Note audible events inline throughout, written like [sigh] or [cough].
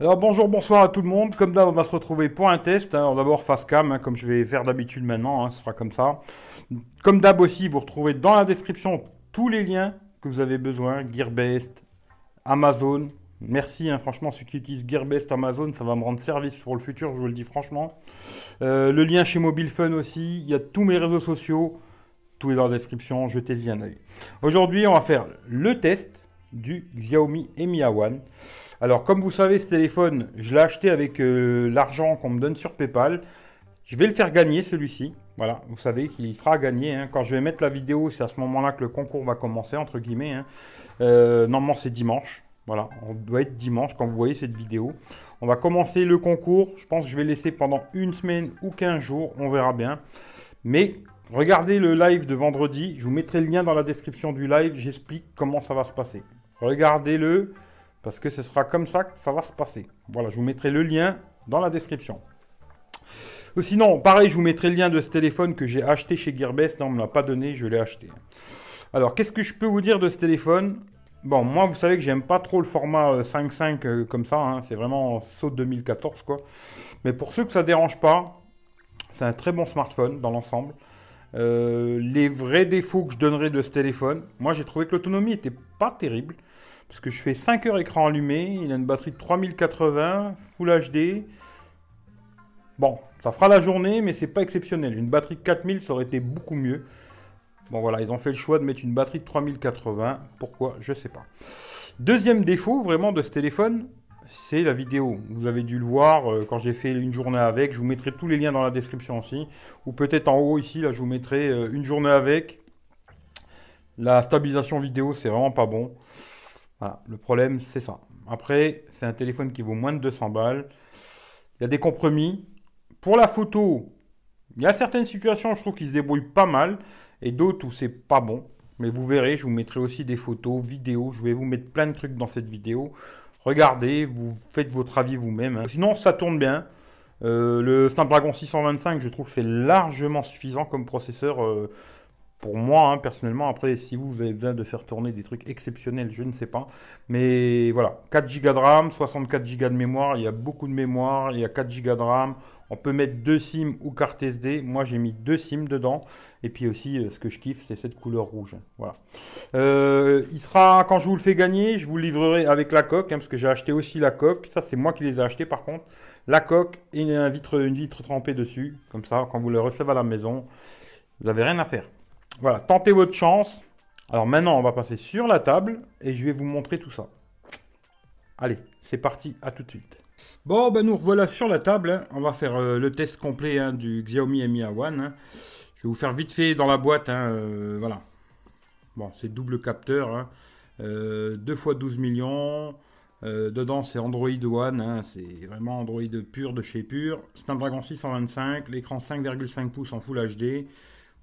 Alors bonjour, bonsoir à tout le monde. Comme d'hab, on va se retrouver pour un test. Alors d'abord face cam, hein, comme je vais faire d'habitude maintenant, hein, ce sera comme ça. Comme d'hab aussi, vous retrouvez dans la description tous les liens que vous avez besoin. Gearbest, Amazon. Merci, hein, franchement, ceux qui utilisent Gearbest, Amazon, ça va me rendre service pour le futur, je vous le dis franchement. Euh, le lien chez Mobile Fun aussi. Il y a tous mes réseaux sociaux. Tout est dans la description, jetez-y un œil. Aujourd'hui, on va faire le test du Xiaomi Mi A1. Alors, comme vous savez, ce téléphone, je l'ai acheté avec euh, l'argent qu'on me donne sur PayPal. Je vais le faire gagner, celui-ci. Voilà, vous savez qu'il sera gagné. Hein. Quand je vais mettre la vidéo, c'est à ce moment-là que le concours va commencer, entre guillemets. Hein. Euh, normalement, c'est dimanche. Voilà, on doit être dimanche quand vous voyez cette vidéo. On va commencer le concours. Je pense que je vais laisser pendant une semaine ou 15 jours. On verra bien. Mais regardez le live de vendredi. Je vous mettrai le lien dans la description du live. J'explique comment ça va se passer. Regardez-le. Parce que ce sera comme ça que ça va se passer. Voilà, je vous mettrai le lien dans la description. Ou sinon, pareil, je vous mettrai le lien de ce téléphone que j'ai acheté chez Gearbest. Non, on ne me l'a pas donné, je l'ai acheté. Alors, qu'est-ce que je peux vous dire de ce téléphone? Bon, moi, vous savez que j'aime pas trop le format 5.5 euh, euh, comme ça. Hein. C'est vraiment saut 2014, quoi. Mais pour ceux que ça dérange pas, c'est un très bon smartphone dans l'ensemble. Euh, les vrais défauts que je donnerais de ce téléphone, moi, j'ai trouvé que l'autonomie était pas terrible. Parce que je fais 5 heures écran allumé, il a une batterie de 3080, Full HD. Bon, ça fera la journée, mais c'est pas exceptionnel. Une batterie de 4000, ça aurait été beaucoup mieux. Bon voilà, ils ont fait le choix de mettre une batterie de 3080. Pourquoi? Je sais pas. Deuxième défaut vraiment de ce téléphone, c'est la vidéo. Vous avez dû le voir euh, quand j'ai fait une journée avec. Je vous mettrai tous les liens dans la description aussi. Ou peut-être en haut ici, là je vous mettrai euh, une journée avec. La stabilisation vidéo, c'est vraiment pas bon. Voilà, le problème, c'est ça. Après, c'est un téléphone qui vaut moins de 200 balles. Il y a des compromis. Pour la photo, il y a certaines situations, je trouve qu'il se débrouille pas mal, et d'autres où c'est pas bon. Mais vous verrez, je vous mettrai aussi des photos, vidéos. Je vais vous mettre plein de trucs dans cette vidéo. Regardez, vous faites votre avis vous-même. Hein. Sinon, ça tourne bien. Euh, le Snapdragon 625, je trouve c'est largement suffisant comme processeur. Euh, pour moi, hein, personnellement, après, si vous, avez besoin de faire tourner des trucs exceptionnels, je ne sais pas. Mais voilà, 4 Go de RAM, 64 Go de mémoire, il y a beaucoup de mémoire, il y a 4 Go de RAM. On peut mettre deux SIM ou carte SD. Moi, j'ai mis deux SIM dedans. Et puis aussi, euh, ce que je kiffe, c'est cette couleur rouge. Voilà. Euh, il sera, quand je vous le fais gagner, je vous livrerai avec la coque, hein, parce que j'ai acheté aussi la coque. Ça, c'est moi qui les ai achetés par contre. La coque et une vitre, une vitre trempée dessus. Comme ça, quand vous le recevez à la maison, vous n'avez rien à faire. Voilà, tentez votre chance. Alors maintenant, on va passer sur la table et je vais vous montrer tout ça. Allez, c'est parti, à tout de suite. Bon, ben nous voilà sur la table. Hein. On va faire euh, le test complet hein, du Xiaomi Mi A1. Hein. Je vais vous faire vite fait dans la boîte. Euh, voilà. Bon, c'est double capteur. 2 x 12 millions. Euh, dedans, c'est Android One. c'est vraiment Android pur de chez pur. Snapdragon 625. L'écran 5,5 pouces en Full HD.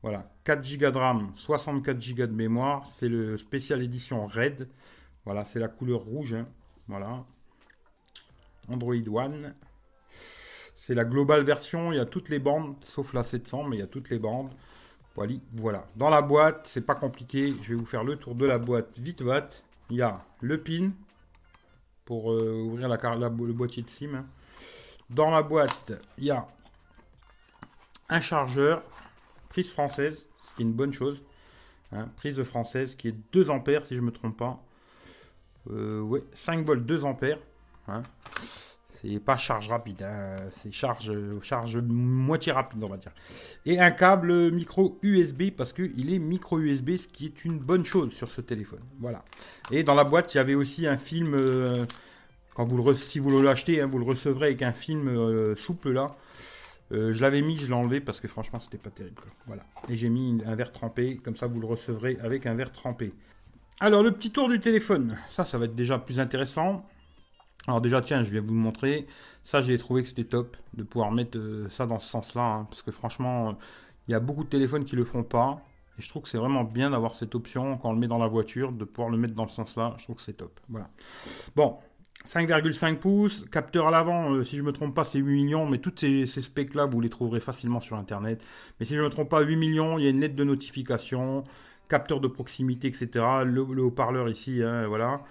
Voilà, 4 Go de RAM, 64 Go de mémoire. C'est le spécial édition Red. Voilà, c'est la couleur rouge. Hein. Voilà. Android One. C'est la globale version. Il y a toutes les bandes, sauf la 700, mais il y a toutes les bandes. Voilà. Dans la boîte, c'est pas compliqué. Je vais vous faire le tour de la boîte vite vite. Il y a le pin pour euh, ouvrir la, le boîtier de SIM. Dans la boîte, il y a un chargeur prise française, ce qui est une bonne chose. Hein, prise française qui est 2 ampères si je me trompe pas. Euh, ouais, 5 volts 2 ampères. Hein. C'est pas charge rapide, hein. c'est charge, charge moitié rapide, on va dire. Et un câble micro USB parce qu'il est micro USB, ce qui est une bonne chose sur ce téléphone. Voilà. Et dans la boîte, il y avait aussi un film. Euh, quand vous le si vous l'achetez, vous le recevrez avec un film euh, souple là. Euh, je l'avais mis, je l'ai enlevé parce que franchement, c'était pas terrible. Voilà. Et j'ai mis un verre trempé, comme ça vous le recevrez avec un verre trempé. Alors, le petit tour du téléphone. Ça, ça va être déjà plus intéressant. Alors déjà, tiens, je vais vous le montrer. Ça, j'ai trouvé que c'était top de pouvoir mettre euh, ça dans ce sens-là. Hein, parce que franchement, il y a beaucoup de téléphones qui le font pas. Et je trouve que c'est vraiment bien d'avoir cette option quand on le met dans la voiture, de pouvoir le mettre dans ce sens-là. Je trouve que c'est top. Voilà. Bon, 5,5 pouces, capteur à l'avant, euh, si je ne me trompe pas, c'est 8 millions, mais tous ces, specs-là, vous les trouverez facilement sur Internet. Mais si je ne me trompe pas, 8 millions, il y a une lettre de notification, capteur de proximité, etc. Le, haut-parleur ici, hein, voilà.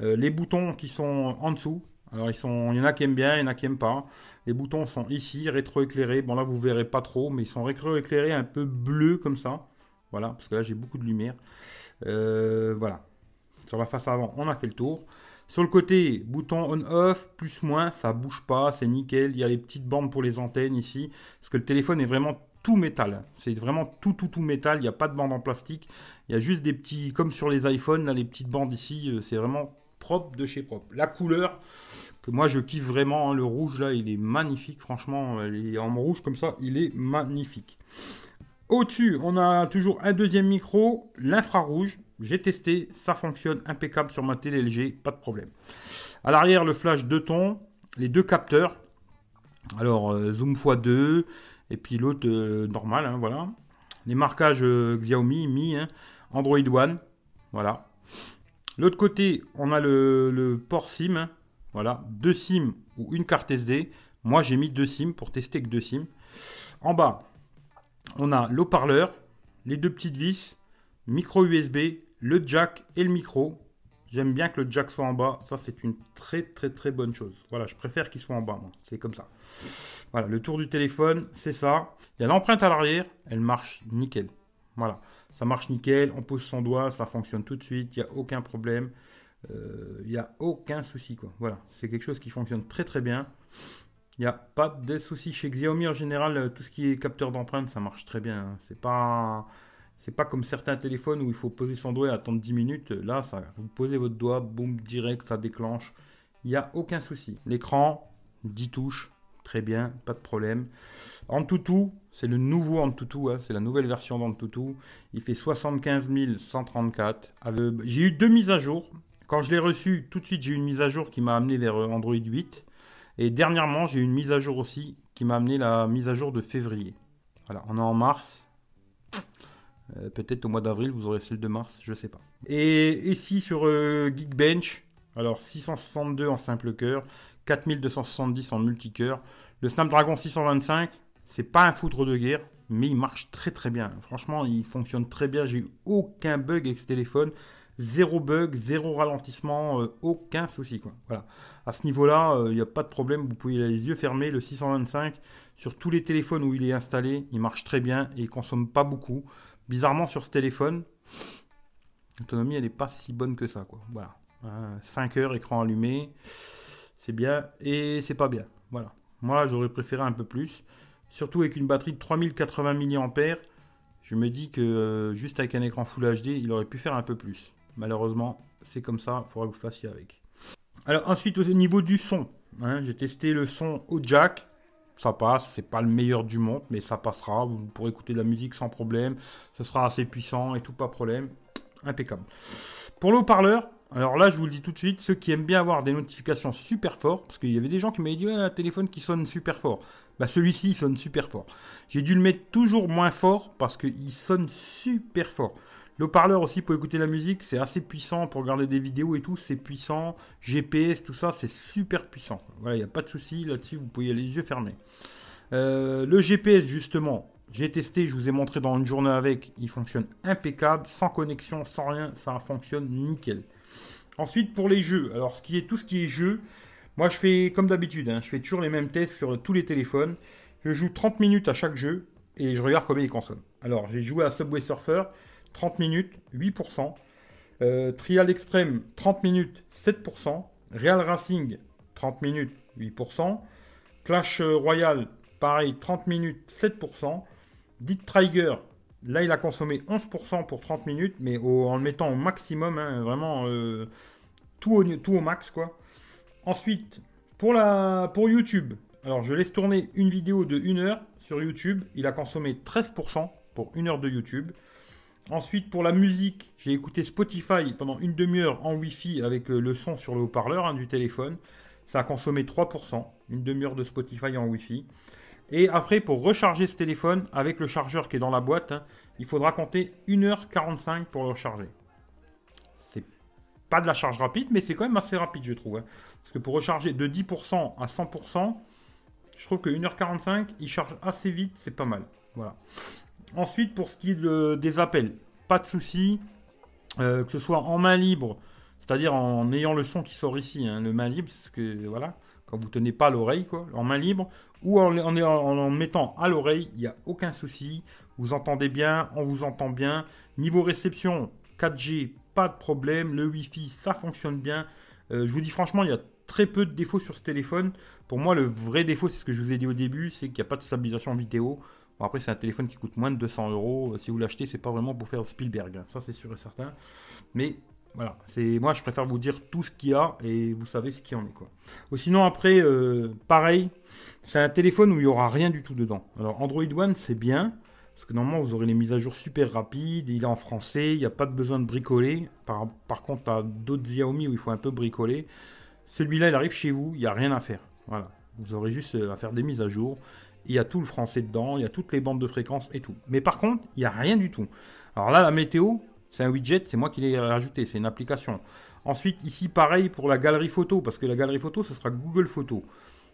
Euh, les boutons qui sont en dessous, Alors il y en a qui aiment bien, il y en a qui aiment pas. Les boutons sont ici, rétroéclairés. Bon là vous verrez pas trop, mais ils sont rétroéclairés un peu bleu comme ça. Voilà, parce que là j'ai beaucoup de lumière. Euh, voilà. Sur la face avant, on a fait le tour. Sur le côté, bouton on-off, plus moins, ça bouge pas, c'est nickel. Il y a les petites bandes pour les antennes ici, parce que le téléphone est vraiment tout métal. C'est vraiment tout, tout, tout métal. Il n'y a pas de bande en plastique. Il y a juste des petits, comme sur les iPhones, là, les petites bandes ici. Euh, c'est vraiment propre de chez propre. La couleur, que moi je kiffe vraiment, hein, le rouge là, il est magnifique. Franchement, en rouge comme ça, il est magnifique. Au-dessus, on a toujours un deuxième micro, l'infrarouge. J'ai testé, ça fonctionne impeccable sur ma télé LG, pas de problème. À l'arrière, le flash 2 tons, les deux capteurs. Alors, euh, zoom x2, et puis l'autre euh, normal, hein, voilà. Les marquages euh, Xiaomi, Mi, hein, Android One, voilà. L'autre côté, on a le, port SIM, hein, voilà, deux SIM ou une carte SD. Moi, j'ai mis deux SIM pour tester que deux SIM. En bas, on a l'eau-parleur, les deux petites vis, micro USB, le jack et le micro. J'aime bien que le jack soit en bas. Ça, c'est une très très très bonne chose. Voilà, je préfère qu'il soit en bas, moi. C'est comme ça. Voilà, le tour du téléphone, c'est ça. Il y a l'empreinte à l'arrière, elle marche nickel. Voilà, ça marche nickel. On pose son doigt, ça fonctionne tout de suite. Il n'y a aucun problème. Euh, il n'y a aucun souci, quoi. Voilà, c'est quelque chose qui fonctionne très très bien. Il n'y a pas de souci chez Xiaomi en général. Euh, tout ce qui est capteur d'empreinte, ça marche très bien. Hein. C'est pas c'est pas comme certains téléphones où il faut poser son doigt et attendre 10 minutes. Là, vous posez votre doigt, boum, direct, ça déclenche. Il n'y a aucun souci. L'écran, 10 touches, très bien, pas de problème. Antutu, c'est le nouveau Antutu, hein, c'est la nouvelle version d'Antutu. Il fait 75 134. J'ai eu deux mises à jour. Quand je l'ai reçu, tout de suite, j'ai eu une mise à jour qui m'a amené vers euh, Android 8. Et dernièrement, j'ai eu une mise à jour aussi qui m'a amené la mise à jour de février. Voilà, on est en mars. Euh, peut-être au mois d'avril, vous aurez celle de mars, je sais pas. Et ici sur euh, Geekbench, alors 662 en simple cœur, 4270 en multicœur. Le Snapdragon 625, c'est pas un foutre de guerre, mais il marche très très bien. Franchement, il fonctionne très bien. J'ai eu aucun bug avec ce téléphone. Zéro bug, zéro ralentissement, euh, aucun souci. Quoi. Voilà. À ce niveau-là, il n'y a pas de problème. Vous pouvez les yeux fermés. Le 625, sur tous les téléphones où il est installé, il marche très bien et il consomme pas beaucoup. Bizarrement, sur ce téléphone, l'autonomie, elle n'est pas si bonne que ça. Quoi. Voilà. 5 heures, écran allumé, c'est bien et c'est pas bien. Voilà. Moi, j'aurais préféré un peu plus. Surtout avec une batterie de 3080 mAh. Je me dis que euh, juste avec un écran Full HD, il aurait pu faire un peu plus. Malheureusement, c'est comme ça, il faudra que vous fassiez avec. Alors ensuite, au niveau du son, hein, j'ai testé le son au jack ça passe, c'est pas le meilleur du monde, mais ça passera, vous pourrez écouter de la musique sans problème, ce sera assez puissant et tout, pas problème, impeccable. Pour le haut-parleur, alors là je vous le dis tout de suite, ceux qui aiment bien avoir des notifications super fortes, parce qu'il y avait des gens qui m'avaient dit, ouais, un téléphone qui sonne super fort, bah celui-ci il sonne super fort. J'ai dû le mettre toujours moins fort, parce qu'il sonne super fort. Le parleur aussi pour écouter la musique, c'est assez puissant pour regarder des vidéos et tout, c'est puissant. GPS, tout ça, c'est super puissant. Voilà, il n'y a pas de souci là-dessus, vous pouvez les yeux fermés. Euh, le GPS, justement, j'ai testé, je vous ai montré dans une journée avec, il fonctionne impeccable, sans connexion, sans rien, ça fonctionne nickel. Ensuite, pour les jeux, alors ce qui est, tout ce qui est jeu, moi je fais comme d'habitude, hein, je fais toujours les mêmes tests sur tous les téléphones. Je joue 30 minutes à chaque jeu et je regarde combien il consomme. Alors, j'ai joué à Subway Surfer. 30 minutes, 8%. Euh, Trial Extreme, 30 minutes, 7%. Real Racing, 30 minutes, 8%. Clash Royale, pareil, 30 minutes, 7%. Dit Trigger, là, il a consommé 11% pour 30 minutes, mais en le mettant au maximum, hein, vraiment euh, tout, au, tout max, quoi. Ensuite, pour, la, pour YouTube, alors je laisse tourner une vidéo de 1 heure sur YouTube. Il a consommé 13% pour 1 heure de YouTube. Ensuite, pour la musique, j'ai écouté Spotify pendant une demi-heure en Wi-Fi avec euh, le son sur le haut-parleur hein, du téléphone. Ça a consommé 3%, une demi-heure de Spotify en Wi-Fi. Et après, pour recharger ce téléphone avec le chargeur qui est dans la boîte, hein, il faudra compter 1h45 pour le recharger. C'est pas de la charge rapide, mais c'est quand même assez rapide, je trouve. Hein. Parce que pour recharger de 10% à 100%, je trouve que 1h45, il charge assez vite, c'est pas mal. Voilà. Ensuite, pour ce qui est des appels, pas de souci. Euh, que ce soit en main libre, C'est-à-dire en ayant le son qui sort ici, hein, le main libre, c'est ce que voilà, quand vous tenez pas l'oreille, quoi, en main libre, ou en, mettant à l'oreille, il n'y a aucun souci. Vous entendez bien, on vous entend bien. Niveau réception, 4G, pas de problème. Le Wi-Fi, ça fonctionne bien. Euh, je vous dis franchement, il y a très peu de défauts sur ce téléphone. Pour moi, le vrai défaut, c'est ce que je vous ai dit au début, c'est qu'il n'y a pas de stabilisation vidéo. Bon, après, c'est un téléphone qui coûte moins de 200 euros. Si vous l'achetez, c'est pas vraiment pour faire Spielberg. Hein. Ça, c'est sûr et certain. Mais voilà, c'est moi, je préfère vous dire tout ce qu'il y a et vous savez ce qu'il en est quoi. Ou sinon après, euh, pareil, c'est un téléphone où il y aura rien du tout dedans. Alors Android One, c'est bien. Parce que normalement, vous aurez les mises à jour super rapides, il est en français, il n'y a pas de besoin de bricoler. Par, par contre, à d'autres Xiaomi où il faut un peu bricoler. Celui-là, il arrive chez vous, il n'y a rien à faire. Voilà. Vous aurez juste euh, à faire des mises à jour. Il y a tout le français dedans, il y a toutes les bandes de fréquences et tout. Mais par contre, il n'y a rien du tout. Alors là, la météo, c'est un widget, c'est moi qui l'ai rajouté, c'est une application. Ensuite, ici, pareil pour la galerie photo, parce que la galerie photo, ce sera Google Photo.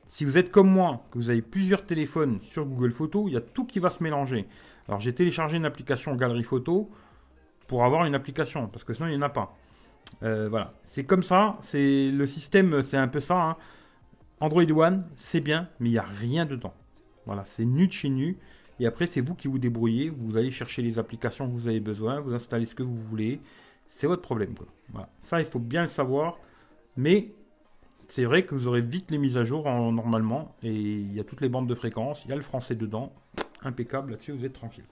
Si vous êtes comme moi, que vous avez plusieurs téléphones sur Google Photo, il y a tout qui va se mélanger. Alors j'ai téléchargé une application Galerie Photo pour avoir une application, parce que sinon il n'y en a pas. Euh, voilà, c'est comme ça, c'est le système, c'est un peu ça. Hein. Android One, c'est bien, mais il n'y a rien dedans. Voilà, c'est nu de chez nu. Et après, c'est vous qui vous débrouillez. Vous allez chercher les applications que vous avez besoin, vous installez ce que vous voulez. C'est votre problème. Ça, il faut bien le savoir. Mais c'est vrai que vous aurez vite les mises à jour normalement. Et il y a toutes les bandes de fréquences. Il y a le français dedans. Impeccable là-dessus, vous êtes tranquille.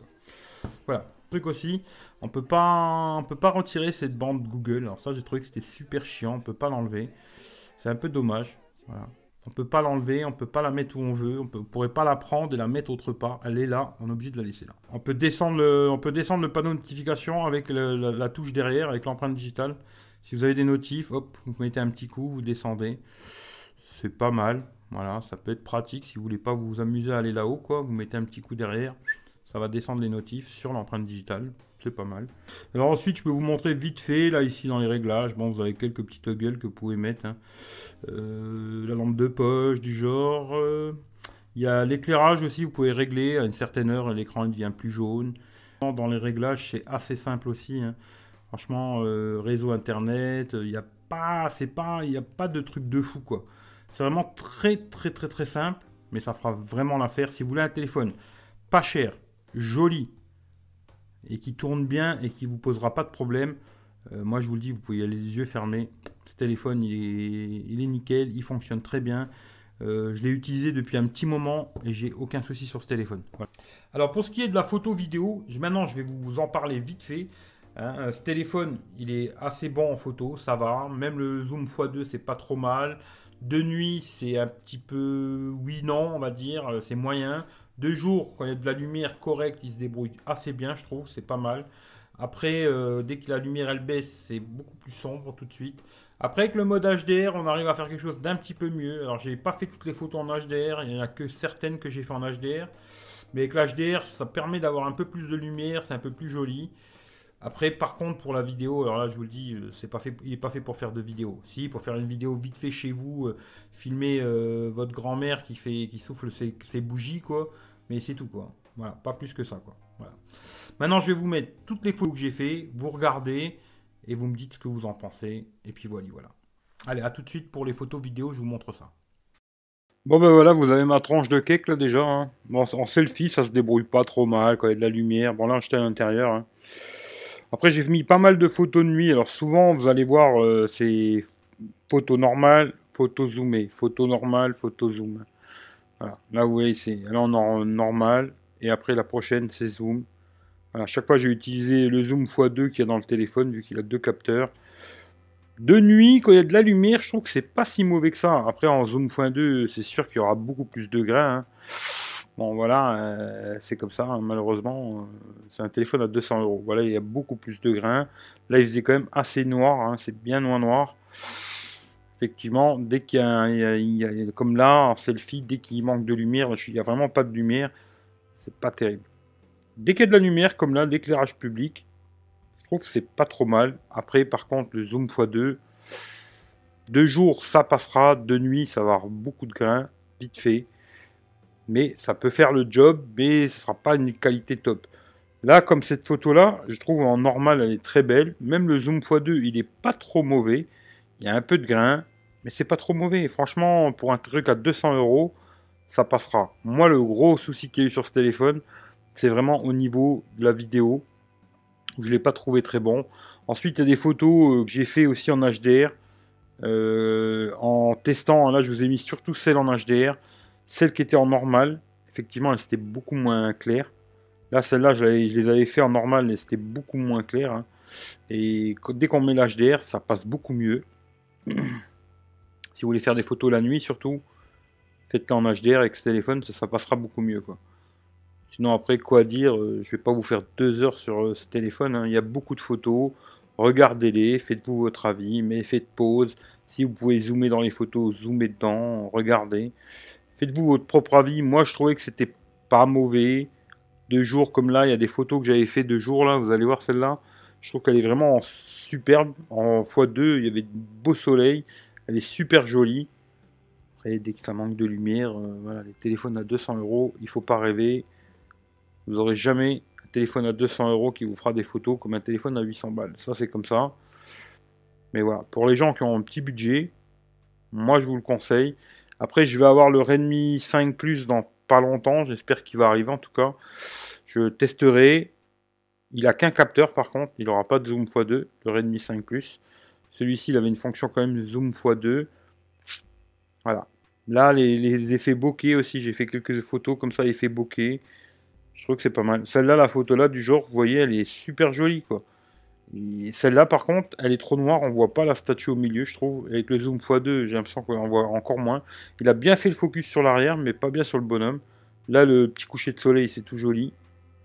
Voilà. Truc aussi, on peut pas, on peut pas retirer cette bande Google. Alors ça, j'ai trouvé que c'était super chiant. On peut pas l'enlever. C'est un peu dommage. Voilà. On peut pas l'enlever, on peut pas la mettre où on veut, on ne pourrait pas la prendre et la mettre autre part. Elle est là, on est obligé de la laisser là. On peut descendre le, panneau de notification avec la, touche derrière, avec l'empreinte digitale. Si vous avez des notifs, hop, vous mettez un petit coup, vous descendez. C'est pas mal. Voilà, ça peut être pratique si vous voulez pas vous amuser à aller là-haut. Vous mettez un petit coup derrière, ça va descendre les notifs sur l'empreinte digitale. C'est pas mal. Alors ensuite, je peux vous montrer vite fait, là, ici, dans les réglages. Bon, vous avez quelques petites toggles que vous pouvez mettre. Hein. Euh, la lampe de poche, du genre. Euh. Il y a l'éclairage aussi, vous pouvez régler. À une certaine heure, l'écran devient plus jaune. Dans les réglages, c'est assez simple aussi. Hein. Franchement, euh, réseau internet, il n'y a pas, c'est pas, il n'y a pas de truc de fou quoi. C'est vraiment très très très très simple, mais ça fera vraiment l'affaire. Si vous voulez un téléphone pas cher, joli, et qui tourne bien et qui vous posera pas de problème, euh, moi je vous le dis, vous pouvez y aller les yeux fermés. Ce téléphone, il est, il est nickel, il fonctionne très bien. Euh, je l'ai utilisé depuis un petit moment et j'ai aucun souci sur ce téléphone. Alors pour ce qui est de la photo vidéo, maintenant je vais vous en parler vite fait. Hein. Euh, ce téléphone, il est assez bon en photo, ça va. Même le zoom x2, c'est pas trop mal. De nuit, c'est un petit peu oui non, on va dire, c'est moyen. De jour, quand il y a de la lumière correcte, il se débrouille assez bien, je trouve, c'est pas mal. Après, euh, dès que la lumière elle baisse, c'est beaucoup plus sombre tout de suite. Après, avec le mode HDR, on arrive à faire quelque chose d'un petit peu mieux. Alors, j'ai pas fait toutes les photos en HDR, il n'y en a que certaines que j'ai fait en HDR. Mais avec l'HDR, ça permet d'avoir un peu plus de lumière, c'est un peu plus joli. Après, par contre, pour la vidéo, alors là, je vous le dis, euh, c'est pas fait, il n'est pas fait pour faire de vidéo. Si, pour faire une vidéo vite fait chez vous, euh, filmer votre grand-mère qui fait, qui souffle ses, bougies, quoi. Mais c'est tout, quoi. Voilà, pas plus que ça, quoi. Voilà. Maintenant, je vais vous mettre toutes les photos que j'ai fait, vous regardez et vous me dites ce que vous en pensez. Et puis voilà, voilà. Allez, à tout de suite pour les photos vidéo, je vous montre ça. Bon ben voilà, vous avez ma tranche de cake là déjà. Hein. En selfie, ça se débrouille pas trop mal quand il y a de la lumière. Bon là, j'étais à l'intérieur. Hein. Après, j'ai mis pas mal de photos de nuit. Alors souvent, vous allez voir, euh, c'est photos normales, photos zoomées, photos normales, photos zoom. Voilà. Là, vous voyez, c'est là en normal. Et après, la prochaine, c'est zoom. Chaque fois, j'ai utilisé le zoom x2 qui est dans le téléphone, vu qu'il a deux capteurs. De nuit, quand il y a de la lumière, je trouve que c'est pas si mauvais que ça. Après, en zoom x2, c'est sûr qu'il y aura beaucoup plus de grains. Hein. Bon, voilà, euh, c'est comme ça, hein. malheureusement. Euh, c'est un téléphone à 200 euros. Voilà, il y a beaucoup plus de grains. Là, il faisait quand même assez noir. Hein. c'est bien noir noir effectivement, dès qu'il y, a, comme là, en selfie, dès qu'il manque de lumière, il n'y a vraiment pas de lumière, c'est pas terrible. Dès qu'il y a de la lumière, comme là, l'éclairage public, je trouve que c'est pas trop mal. Après, par contre, le zoom x2, de jour, ça passera, de nuit, ça va avoir beaucoup de grains, vite fait. Mais ça peut faire le job, mais ce sera pas une qualité top. Là, comme cette photo-là, je trouve en normal, elle est très belle. Même le zoom x2, il est pas trop mauvais. Il y a un peu de grain, mais c'est pas trop mauvais. Franchement, pour un truc à 200 euros, ça passera. Moi, le gros souci qu'il y a eu sur ce téléphone, c'est vraiment au niveau de la vidéo. Je l'ai pas trouvé très bon. Ensuite, il y a des photos euh, que j'ai fait aussi en HDR. Euh, en testant, là, je vous ai mis surtout celle en HDR. Celle qui était en normal, effectivement, elle c'était beaucoup moins claire. Là, celle-là, je, les avais fait en normal, mais c'était beaucoup moins clair. Hein. Et dès qu'on met l'HDR, ça passe beaucoup mieux. [clears throat] si vous voulez faire des photos la nuit, surtout, faites-le en HDR avec ce téléphone, ça, passera beaucoup mieux. Sinon, après, quoi dire euh, Je vais pas vous faire deux heures sur euh, ce téléphone. Hein. Il y a beaucoup de photos. Regardez-les, faites-vous votre avis, mais faites pause. Si vous pouvez zoomer dans les photos, zoomez dedans, regardez. Faites-vous votre propre avis. Moi, je trouvais que c'était pas mauvais de jour comme là, il y a des photos que j'avais fait de jour là, vous allez voir celle-là. Je trouve qu'elle est vraiment superbe. En x2, il y avait de beau soleil. Elle est super jolie. Après, dès que ça manque de lumière, euh, les téléphones à 200 euros, il faut pas rêver. Vous n'aurez jamais un téléphone à 200 euros qui vous fera des photos comme un téléphone à 800 balles. Ça, c'est comme ça. Mais voilà, pour les gens qui ont un petit budget, moi, je vous le conseille. Après, je vais avoir le Redmi 5 Plus dans pas longtemps. J'espère qu'il va arriver en tout cas. Je testerai. Il a qu'un capteur par contre. Il n'aura pas de zoom x2. Le Redmi 5 Plus. Celui-ci, il avait une fonction quand même zoom x2. Voilà. Là, les, effets bokeh aussi. J'ai fait quelques photos comme ça, effets bokeh. Je trouve que c'est pas mal. Celle-là, la photo là du genre, vous voyez, elle est super jolie. Celle-là, par contre, elle est trop noire, on voit pas la statue au milieu, je trouve. Avec le zoom x2, j'ai l'impression qu'on voit encore moins. Il a bien fait le focus sur l'arrière, mais pas bien sur le bonhomme. Là, le petit coucher de soleil, c'est tout joli.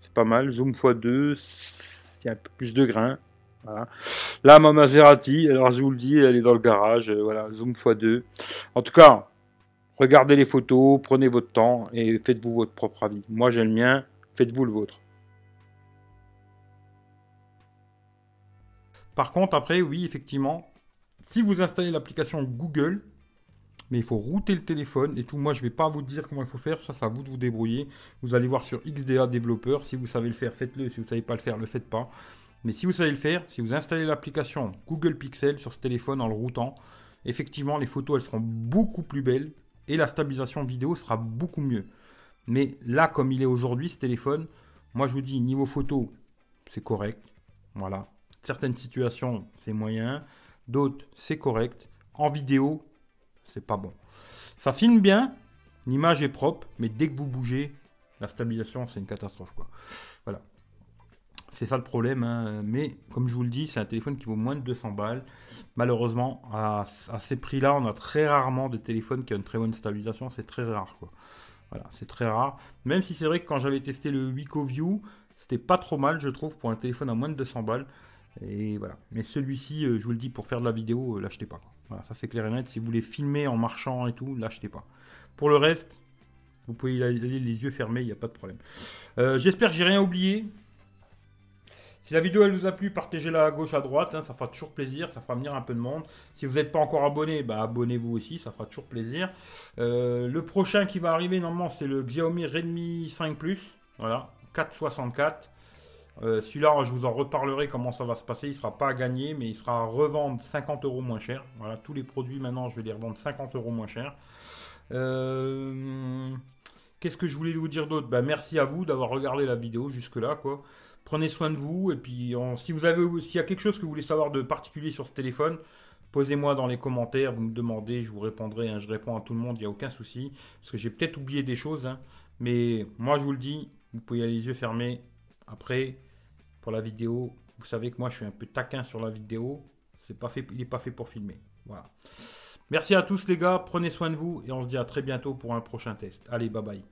C'est pas mal. Zoom x2, il y a un peu plus de grain. Voilà. Là, ma Maserati, alors je vous le dis, elle est dans le garage. Euh, voilà, zoom x2. En tout cas, regardez les photos, prenez votre temps et faites-vous votre propre avis. Moi, j'ai le mien, faites-vous le vôtre. Par contre, après, oui, effectivement, si vous installez l'application Google, mais il faut router le téléphone et tout. Moi, je ne vais pas vous dire comment il faut faire. Ça, c'est à vous de vous débrouiller. Vous allez voir sur XDA développeur. Si vous savez le faire, faites-le. Si vous ne savez pas le faire, ne le faites pas. Mais si vous savez le faire, si vous installez l'application Google Pixel sur ce téléphone en le routant, effectivement, les photos, elles seront beaucoup plus belles et la stabilisation vidéo sera beaucoup mieux. Mais là, comme il est aujourd'hui, ce téléphone, moi, je vous dis, niveau photo, c'est correct. Voilà. Certaines situations, c'est moyen. D'autres, c'est correct. En vidéo, c'est pas bon. Ça filme bien, l'image est propre, mais dès que vous bougez, la stabilisation, c'est une catastrophe. Quoi. Voilà. C'est ça le problème. Hein. Mais comme je vous le dis, c'est un téléphone qui vaut moins de 200 balles. Malheureusement, à, ces prix-là, on a très rarement des téléphones qui ont une très bonne stabilisation. C'est très rare. Voilà, c'est très rare. Même si c'est vrai que quand j'avais testé le Wico View, c'était pas trop mal, je trouve, pour un téléphone à moins de 200 balles. Et voilà. Mais celui-ci, euh, je vous le dis, pour faire de la vidéo, euh, l'achetez pas. Voilà, ça c'est clair et net. Si vous voulez filmer en marchant et tout, l'achetez pas. Pour le reste, vous pouvez y aller les yeux fermés, il n'y a pas de problème. Euh, j'espère que j'ai rien oublié. Si la vidéo elle vous a plu, partagez-la à gauche, à droite, hein, ça fera toujours plaisir, ça fera venir un peu de monde. Si vous n'êtes pas encore abonné, bah, abonnez-vous aussi, ça fera toujours plaisir. le prochain qui va arriver normalement c'est le Xiaomi Redmi 5 Plus, voilà, 464. Celui-là, je vous en reparlerai comment ça va se passer. Il ne sera pas à gagner, mais il sera à revendre 50 euros moins cher. Voilà, tous les produits maintenant, je vais les revendre 50 euros moins cher. Euh, qu'est-ce que je voulais vous dire d'autre? Ben, Merci à vous d'avoir regardé la vidéo jusque-là. Prenez soin de vous. Et puis, si vous avez, s'il y a quelque chose que vous voulez savoir de particulier sur ce téléphone, posez-moi dans les commentaires. Vous me demandez, je vous répondrai. Hein. je réponds à tout le monde, il n'y a aucun souci. Parce que j'ai peut-être oublié des choses. Hein. mais moi, je vous le dis, vous pouvez aller les yeux fermés. Après, pour la vidéo, vous savez que moi je suis un peu taquin sur la vidéo. C'est pas fait, il n'est pas fait pour filmer. Voilà. Merci à tous les gars, prenez soin de vous et on se dit à très bientôt pour un prochain test. Allez, bye bye.